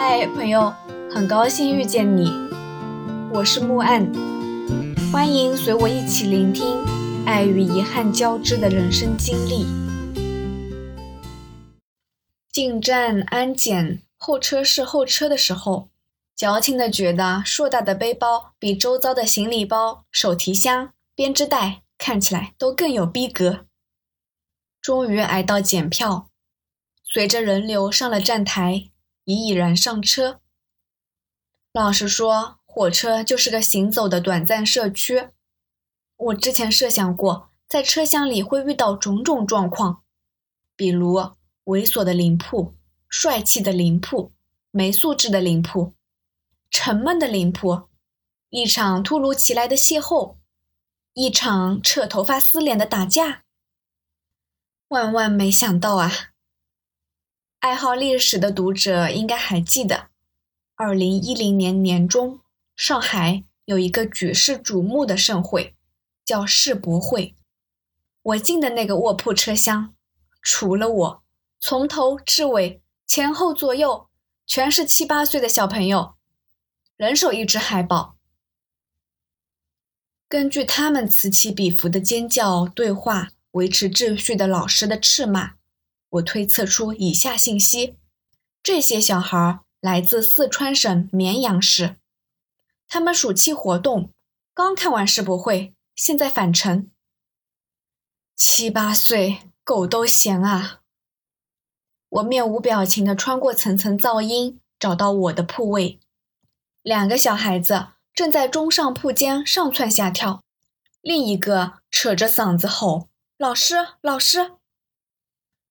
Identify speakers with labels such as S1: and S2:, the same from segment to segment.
S1: 嗨，朋友，很高兴遇见你，我是木岸，欢迎随我一起聆听爱与遗憾交织的人生经历。进站安检候车室候车的时候，矫情的觉得硕大的背包比周遭的行李包、手提箱、编织袋看起来都更有逼格。终于挨到检票，随着人流上了站台。已已然上车。老实说，火车就是个行走的短暂社区。我之前设想过，在车厢里会遇到种种状况，比如猥琐的灵铺、帅气的灵铺、没素质的灵铺、沉闷的灵铺，一场突如其来的邂逅，一场扯头发撕脸的打架。万万没想到啊！爱好历史的读者应该还记得，二零一零年年中，上海有一个举世瞩目的盛会，叫世博会。我进的那个卧铺车厢，除了我，从头至尾前后左右全是七八岁的小朋友，人手一只海报。根据他们此起彼伏的尖叫、对话、维持秩序的老师的斥骂。我推测出以下信息：这些小孩来自四川省绵阳市，他们暑期活动刚看完世博会，现在返程。七八岁，狗都嫌啊！我面无表情地穿过层层噪音，找到我的铺位。两个小孩子正在中上铺间上蹿下跳，另一个扯着嗓子吼：“老师，老师！”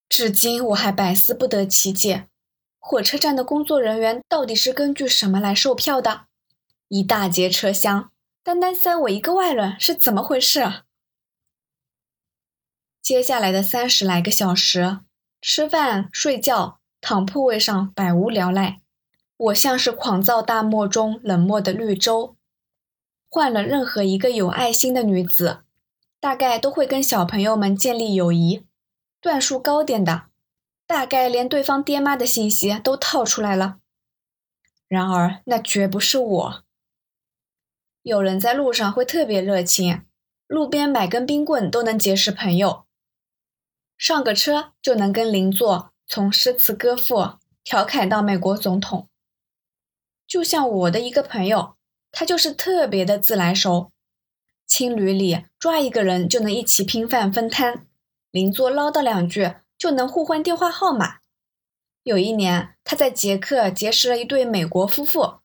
S1: 至今我还百思不得其解，火车站的工作人员到底是根据什么来售票的？一大节车厢，单单塞我一个外人是怎么回事？接下来的三十来个小时，吃饭、睡觉、躺铺位上百无聊赖，我像是狂躁大漠中冷漠的绿洲。换了任何一个有爱心的女子，大概都会跟小朋友们建立友谊。段数高点的，大概连对方爹妈的信息都套出来了。然而，那绝不是我。有人在路上会特别热情，路边买根冰棍都能结识朋友，上个车就能跟邻座从诗词歌赋调侃到美国总统。就像我的一个朋友，他就是特别的自来熟，青旅里抓一个人就能一起拼饭分摊。邻座唠叨两句就能互换电话号码。有一年，他在捷克结识了一对美国夫妇，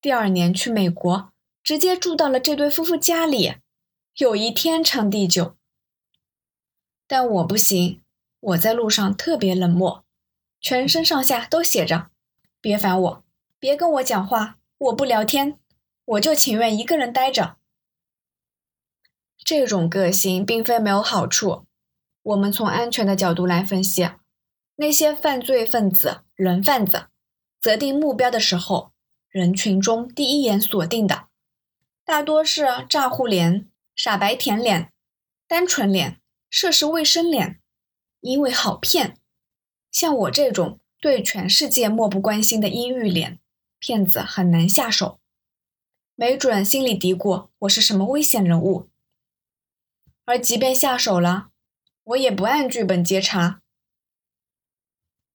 S1: 第二年去美国，直接住到了这对夫妇家里，友谊天长地久。但我不行，我在路上特别冷漠，全身上下都写着“别烦我，别跟我讲话，我不聊天，我就情愿一个人待着。”这种个性并非没有好处。我们从安全的角度来分析，那些犯罪分子、人贩子，择定目标的时候，人群中第一眼锁定的，大多是诈糊脸、傻白甜脸、单纯脸、涉世未深脸，因为好骗。像我这种对全世界漠不关心的阴郁脸，骗子很难下手，没准心里嘀咕我是什么危险人物。而即便下手了，我也不按剧本接茬。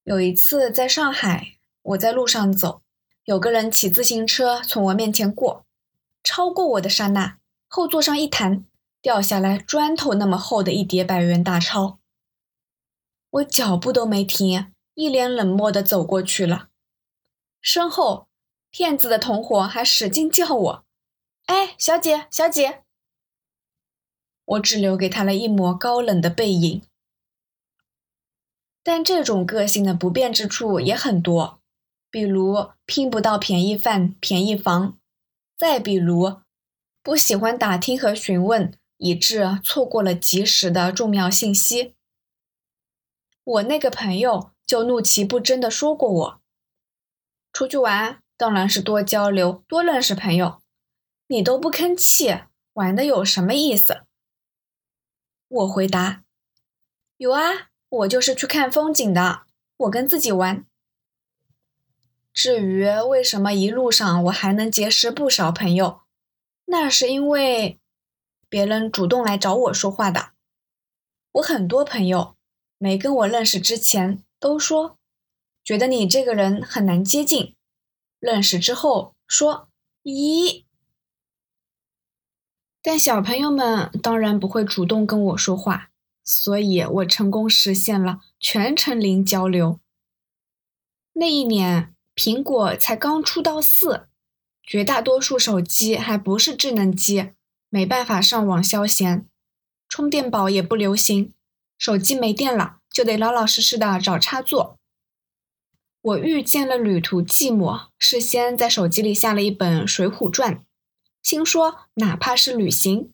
S1: 有一次在上海，我在路上走，有个人骑自行车从我面前过，超过我的刹那，后座上一弹，掉下来砖头那么厚的一叠百元大钞。我脚步都没停，一脸冷漠的走过去了。身后，骗子的同伙还使劲叫我：“哎，小姐，小姐！”我只留给他了一抹高冷的背影，但这种个性的不便之处也很多，比如拼不到便宜饭、便宜房，再比如不喜欢打听和询问，以致错过了及时的重要信息。我那个朋友就怒其不争地说过我：“出去玩当然是多交流、多认识朋友，你都不吭气，玩的有什么意思？”我回答：“有啊，我就是去看风景的。我跟自己玩。”至于为什么一路上我还能结识不少朋友，那是因为别人主动来找我说话的。我很多朋友没跟我认识之前都说，觉得你这个人很难接近，认识之后说，咦。但小朋友们当然不会主动跟我说话，所以我成功实现了全程零交流。那一年，苹果才刚出到四，绝大多数手机还不是智能机，没办法上网消闲，充电宝也不流行，手机没电了就得老老实实的找插座。我遇见了旅途寂寞，事先在手机里下了一本《水浒传》。心说，哪怕是旅行，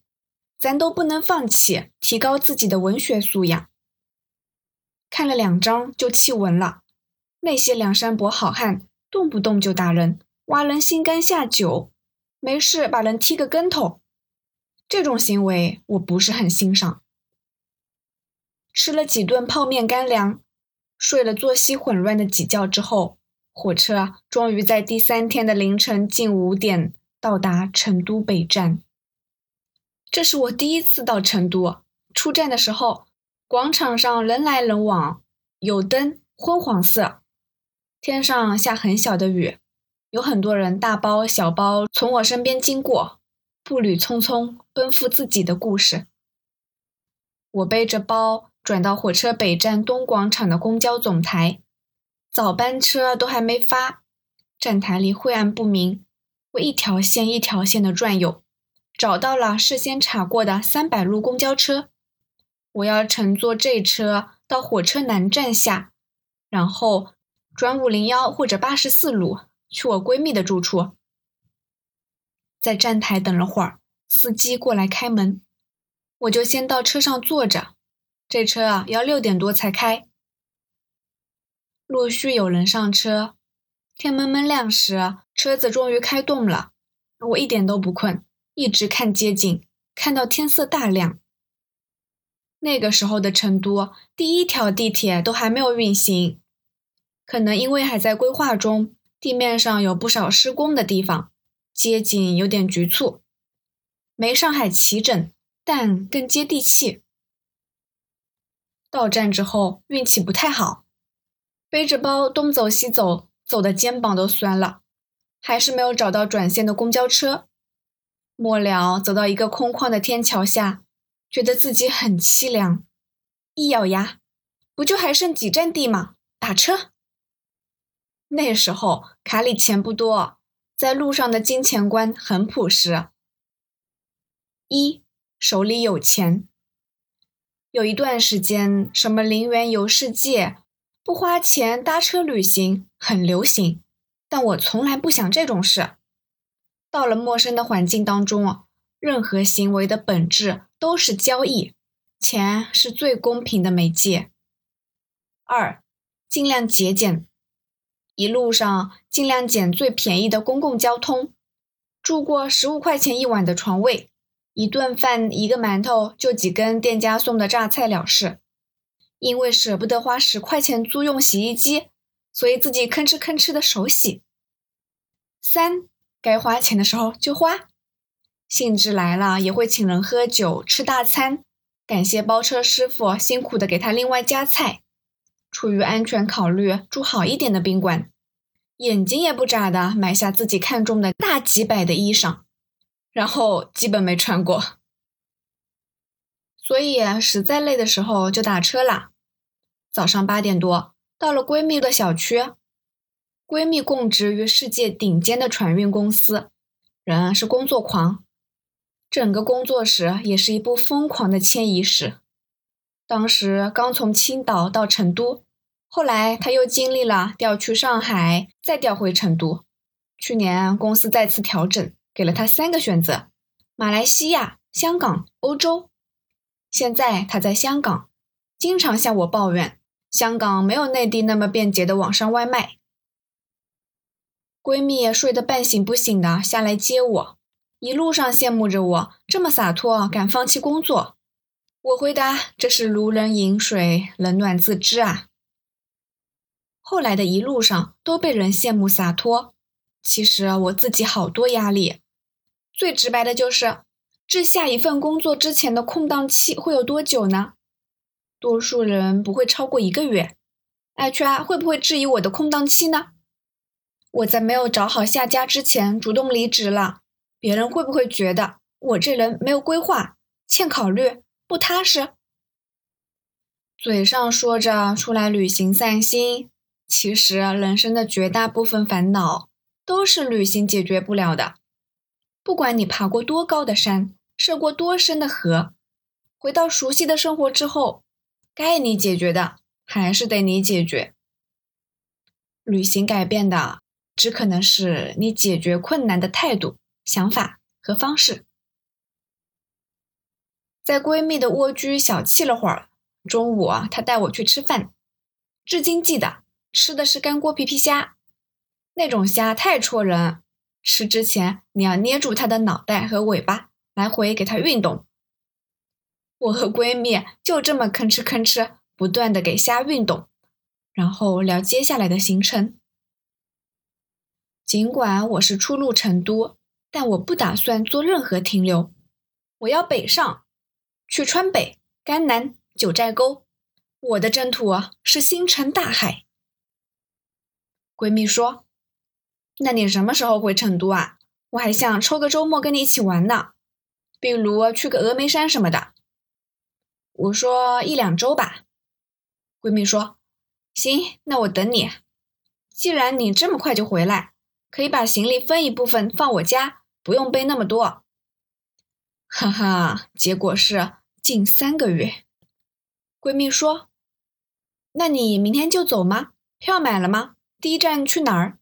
S1: 咱都不能放弃，提高自己的文学素养。看了两章就弃文了。那些梁山伯好汉动不动就打人，挖人心肝下酒，没事把人踢个跟头，这种行为我不是很欣赏。吃了几顿泡面干粮，睡了作息混乱的几觉之后，火车终于在第三天的凌晨近五点。到达成都北站，这是我第一次到成都。出站的时候，广场上人来人往，有灯，昏黄色。天上下很小的雨，有很多人大包小包从我身边经过，步履匆匆，奔赴自己的故事。我背着包转到火车北站东广场的公交总台，早班车都还没发，站台里晦暗不明。我一条线一条线的转悠，找到了事先查过的三百路公交车。我要乘坐这车到火车南站下，然后转五零幺或者八十四路去我闺蜜的住处。在站台等了会儿，司机过来开门，我就先到车上坐着。这车啊要六点多才开。陆续有人上车，天蒙蒙亮时。车子终于开动了，我一点都不困，一直看街景，看到天色大亮。那个时候的成都，第一条地铁都还没有运行，可能因为还在规划中，地面上有不少施工的地方，街景有点局促，没上海齐整，但更接地气。到站之后，运气不太好，背着包东走西走，走的肩膀都酸了。还是没有找到转线的公交车，末了走到一个空旷的天桥下，觉得自己很凄凉。一咬牙，不就还剩几站地吗？打车。那时候卡里钱不多，在路上的金钱观很朴实。一手里有钱。有一段时间，什么零元游世界、不花钱搭车旅行很流行。但我从来不想这种事。到了陌生的环境当中，任何行为的本质都是交易，钱是最公平的媒介。二，尽量节俭，一路上尽量捡最便宜的公共交通，住过十五块钱一晚的床位，一顿饭一个馒头就几根店家送的榨菜了事。因为舍不得花十块钱租用洗衣机。所以自己吭哧吭哧的手洗。三，该花钱的时候就花，兴致来了也会请人喝酒吃大餐，感谢包车师傅辛苦的给他另外加菜。出于安全考虑，住好一点的宾馆，眼睛也不眨的买下自己看中的大几百的衣裳，然后基本没穿过。所以实在累的时候就打车啦。早上八点多。到了闺蜜的小区，闺蜜供职于世界顶尖的船运公司，人是工作狂，整个工作室也是一部疯狂的迁移史。当时刚从青岛到成都，后来她又经历了调去上海，再调回成都。去年公司再次调整，给了她三个选择：马来西亚、香港、欧洲。现在她在香港，经常向我抱怨。香港没有内地那么便捷的网上外卖。闺蜜睡得半醒不醒的下来接我，一路上羡慕着我这么洒脱，敢放弃工作。我回答：“这是如人饮水，冷暖自知啊。”后来的一路上都被人羡慕洒脱。其实我自己好多压力。最直白的就是，这下一份工作之前的空档期会有多久呢？多数人不会超过一个月。HR 会不会质疑我的空档期呢？我在没有找好下家之前主动离职了，别人会不会觉得我这人没有规划、欠考虑、不踏实？嘴上说着出来旅行散心，其实人生的绝大部分烦恼都是旅行解决不了的。不管你爬过多高的山，涉过多深的河，回到熟悉的生活之后，该你解决的还是得你解决。旅行改变的只可能是你解决困难的态度、想法和方式。在闺蜜的蜗居小憩了会儿。中午啊，他带我去吃饭，至今记得吃的是干锅皮皮虾，那种虾太戳人，吃之前你要捏住它的脑袋和尾巴，来回给它运动。我和闺蜜就这么吭哧吭哧不断的给虾运动，然后聊接下来的行程。尽管我是初入成都，但我不打算做任何停留，我要北上，去川北、甘南。九寨沟，我的征途是星辰大海。闺蜜说：“那你什么时候回成都啊？我还想抽个周末跟你一起玩呢，比如去个峨眉山什么的。”我说：“一两周吧。”闺蜜说：“行，那我等你。既然你这么快就回来，可以把行李分一部分放我家，不用背那么多。”哈哈，结果是近三个月。闺蜜说：“那你明天就走吗？票买了吗？第一站去哪儿？”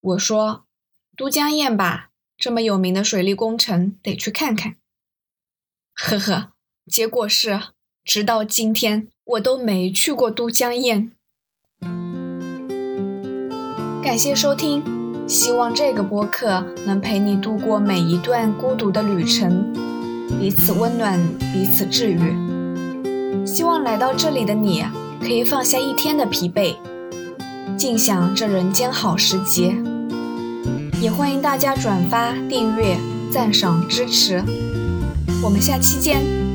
S1: 我说：“都江堰吧，这么有名的水利工程，得去看看。”呵呵，结果是，直到今天我都没去过都江堰。感谢收听，希望这个播客能陪你度过每一段孤独的旅程，彼此温暖，彼此治愈。希望来到这里的你可以放下一天的疲惫，尽享这人间好时节。也欢迎大家转发、订阅、赞赏、支持。我们下期见。